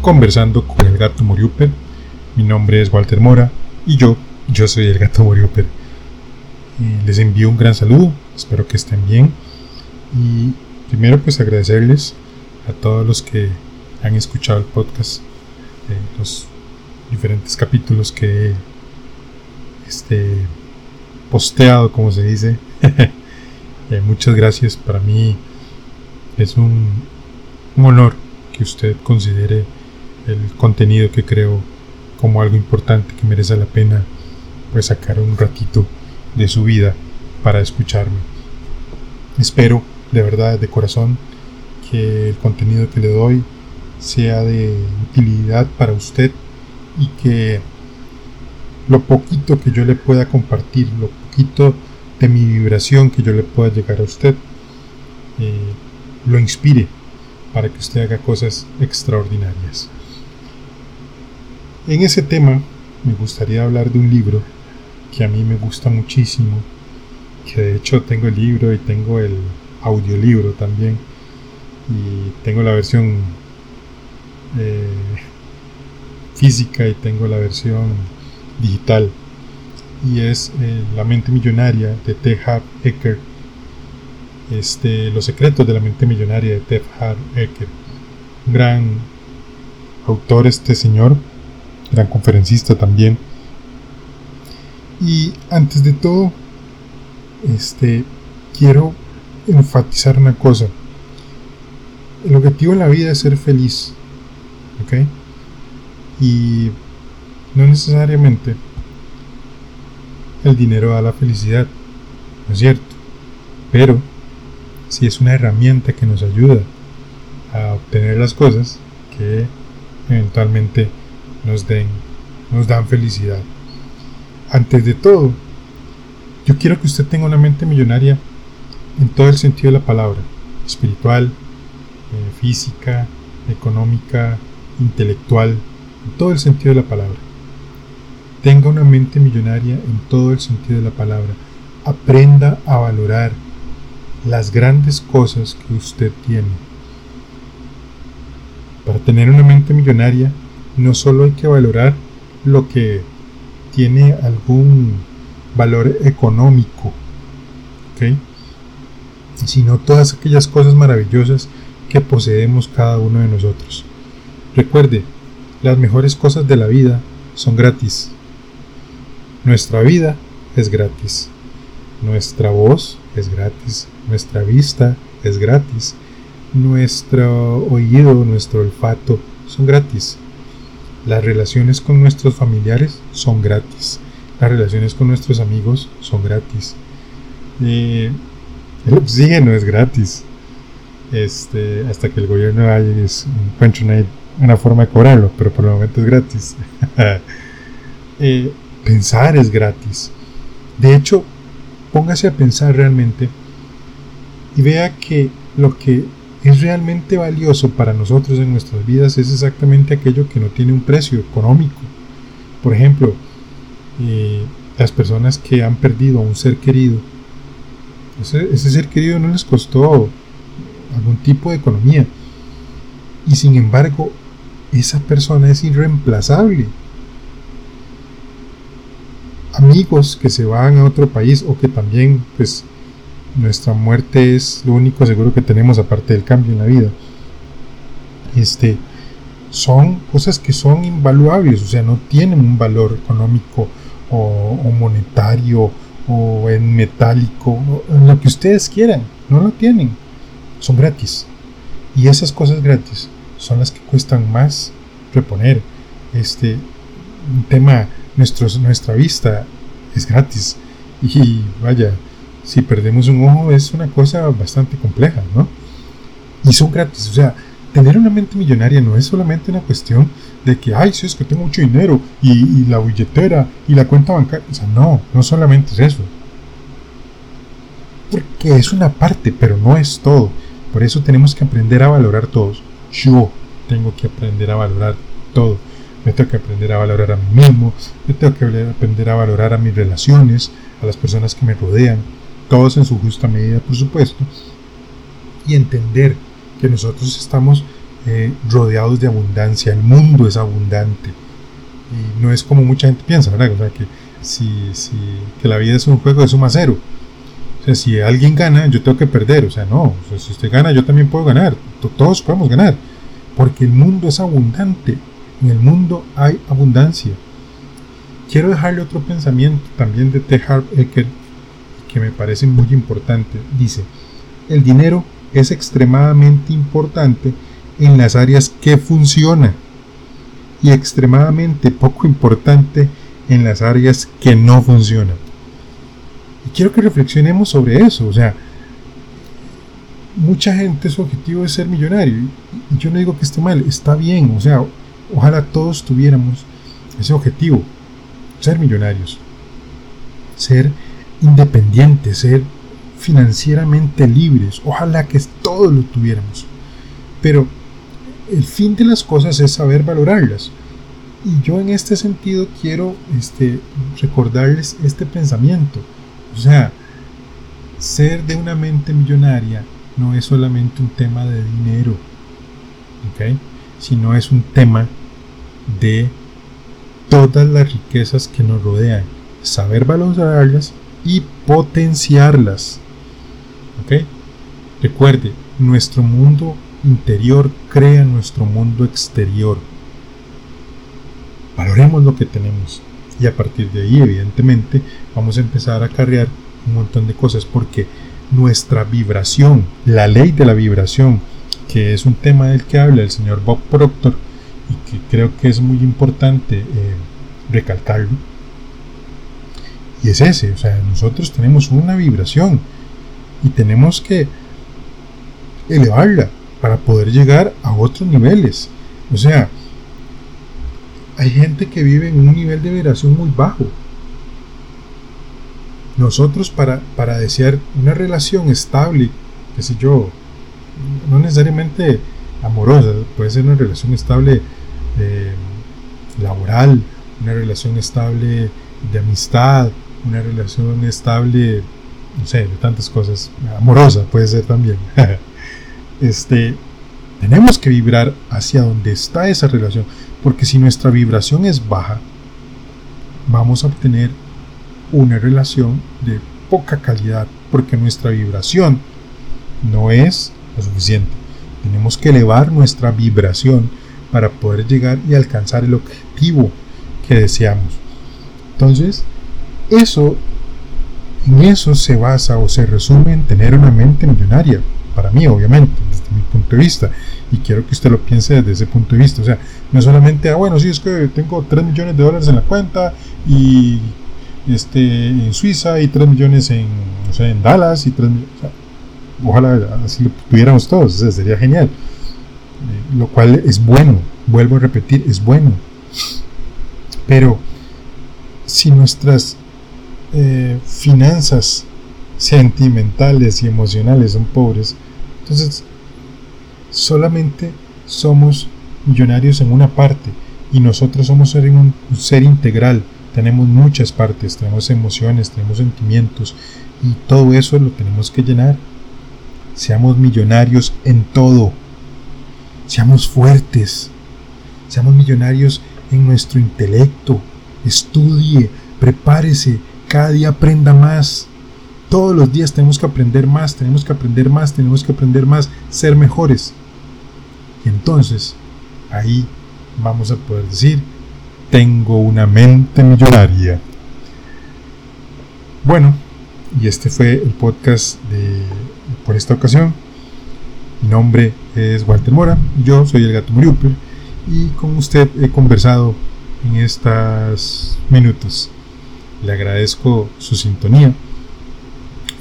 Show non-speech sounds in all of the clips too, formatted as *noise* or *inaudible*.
Conversando con el Gato Moriuper. Mi nombre es Walter Mora y yo, yo soy el Gato Moriuper. Eh, les envío un gran saludo, espero que estén bien. Y primero pues agradecerles a todos los que han escuchado el podcast, eh, los diferentes capítulos que este, posteado, como se dice. *laughs* Eh, muchas gracias, para mí es un, un honor que usted considere el contenido que creo como algo importante que merece la pena pues sacar un ratito de su vida para escucharme. Espero de verdad de corazón que el contenido que le doy sea de utilidad para usted y que lo poquito que yo le pueda compartir, lo poquito de mi vibración que yo le pueda llegar a usted, eh, lo inspire para que usted haga cosas extraordinarias. En ese tema me gustaría hablar de un libro que a mí me gusta muchísimo, que de hecho tengo el libro y tengo el audiolibro también, y tengo la versión eh, física y tengo la versión digital, y es eh, La mente millonaria de T. Eker este, Los secretos de la mente millonaria de Ted Hart Eker. Gran autor este señor, gran conferencista también. Y antes de todo, este, quiero enfatizar una cosa. El objetivo en la vida es ser feliz. ¿Ok? Y no necesariamente el dinero da la felicidad. ¿No es cierto? Pero si es una herramienta que nos ayuda a obtener las cosas que eventualmente nos den nos dan felicidad. Antes de todo, yo quiero que usted tenga una mente millonaria en todo el sentido de la palabra, espiritual, eh, física, económica, intelectual, en todo el sentido de la palabra. Tenga una mente millonaria en todo el sentido de la palabra. Aprenda a valorar las grandes cosas que usted tiene. Para tener una mente millonaria, no solo hay que valorar lo que tiene algún valor económico, sino todas aquellas cosas maravillosas que poseemos cada uno de nosotros. Recuerde, las mejores cosas de la vida son gratis. Nuestra vida es gratis. Nuestra voz es gratis, nuestra vista es gratis, nuestro oído, nuestro olfato son gratis. Las relaciones con nuestros familiares son gratis. Las relaciones con nuestros amigos son gratis. Eh, el oxígeno es gratis. Este, hasta que el gobierno encuentre una, una, forma de cobrarlo, pero por el momento es gratis. *laughs* Eh, pensar es gratis. De hecho, póngase a pensar realmente y vea que lo que es realmente valioso para nosotros en nuestras vidas es exactamente aquello que no tiene un precio económico. Por ejemplo, eh, las personas que han perdido a un ser querido, ese, ese ser querido no les costó algún tipo de economía. Y sin embargo, esa persona es irreemplazable amigos que se van a otro país o que también pues nuestra muerte es lo único seguro que tenemos aparte del cambio en la vida. Este son cosas que son invaluables, o sea, no tienen un valor económico o, monetario o en metálico, lo que ustedes quieran, no lo tienen, son gratis. Y esas cosas gratis son las que cuestan más reponer. Este, un tema nuestra vista es gratis. Y vaya, si perdemos un ojo es una cosa bastante compleja, ¿no? Y son gratis. O sea, tener una mente millonaria no es solamente una cuestión de que, ay, si es que tengo mucho dinero y, la billetera y la cuenta bancaria. O sea, no, no solamente es eso. Porque es una parte, pero no es todo. Por eso tenemos que aprender a valorar todos. Yo tengo que aprender a valorar todo me tengo que aprender a valorar a mí mismo, me tengo que aprender a valorar a mis relaciones, a las personas que me rodean, todos en su justa medida, por supuesto, y entender que nosotros estamos eh, rodeados de abundancia, el mundo es abundante. Y no es como mucha gente piensa, ¿verdad? O sea, que, si, si, que la vida es un juego de suma cero. O sea, si alguien gana, yo tengo que perder. O sea, no. si usted gana, yo también puedo ganar. Todos podemos ganar. Porque el mundo es abundante. En el mundo hay abundancia. Quiero dejarle otro pensamiento también de T. Harv Eker que me parece muy importante. Dice, el dinero es extremadamente importante en las áreas que funciona y extremadamente poco importante en las áreas que no funcionan. Y quiero que reflexionemos sobre eso. O sea, mucha gente su objetivo es ser millonario. Y yo no digo que esté mal, está bien. O sea, ojalá todos tuviéramos ese objetivo, ser millonarios, ser independientes, ser financieramente libres. Ojalá que todos lo tuviéramos. Pero el fin de las cosas es saber valorarlas. Y yo en este sentido quiero este, recordarles este pensamiento. O sea, ser de una mente millonaria no es solamente un tema de dinero, ¿ok? sino es un tema de todas las riquezas que nos rodean, saber valorarlas y potenciarlas. ¿ok? Recuerde, nuestro mundo interior crea nuestro mundo exterior. Valoremos lo que tenemos y a partir de ahí, evidentemente, vamos a empezar a cargar un montón de cosas porque nuestra vibración, la ley de la vibración, que es un tema del que habla el señor Bob Proctor y que creo que es muy importante eh, recalcarlo, y es ese, o sea, nosotros tenemos una vibración y tenemos que elevarla para poder llegar a otros niveles. O sea, hay gente que vive en un nivel de vibración muy bajo. Nosotros para, para desear una relación estable, qué sé yo, no necesariamente amorosa, puede ser una relación estable eh, laboral, una relación estable de amistad, una relación estable, no sé, de tantas cosas, amorosa puede ser también. *laughs* este, tenemos que vibrar hacia donde está esa relación, porque si nuestra vibración es baja, vamos a obtener una relación de poca calidad, porque nuestra vibración no es lo suficiente. Tenemos que elevar nuestra vibración para poder llegar y alcanzar el objetivo que deseamos. Entonces, eso, en eso se basa o se resume en tener una mente millonaria, para mí obviamente, desde mi punto de vista, y quiero que usted lo piense desde ese punto de vista, o sea, no solamente, ah, bueno, sí, es que tengo 3 millones de dólares en la cuenta y este, en Suiza y 3 millones en, o sea, en Dallas y 3 ojalá así lo tuviéramos todos, sería genial, eh, lo cual es bueno, vuelvo a repetir, es bueno, pero si nuestras eh, finanzas sentimentales y emocionales son pobres, entonces solamente somos millonarios en una parte y nosotros somos un ser integral. Tenemos muchas partes, tenemos emociones, tenemos sentimientos y todo eso lo tenemos que llenar. Seamos millonarios en todo. Seamos fuertes. Seamos millonarios en nuestro intelecto. Estudie, prepárese, cada día aprenda más. Todos los días tenemos que aprender más, tenemos que aprender más, tenemos que aprender más, ser mejores. Y entonces, ahí vamos a poder decir, tengo una mente millonaria. Bueno, y este fue el podcast por esta ocasión. Mi nombre es Walter Mora, yo soy el gato Muriuper y con usted he conversado en estos minutos. Le agradezco su sintonía.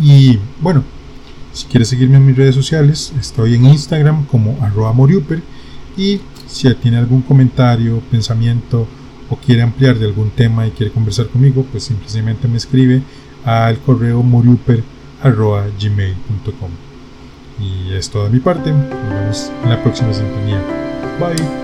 Y bueno, si quiere seguirme en mis redes sociales, estoy en Instagram como arroba moriuper. Y si tiene algún comentario, pensamiento o quiere ampliar de algún tema y quiere conversar conmigo, pues simplemente me escribe al correo gmail.com Y es toda mi parte. Nos vemos en la próxima sintonía. Bye.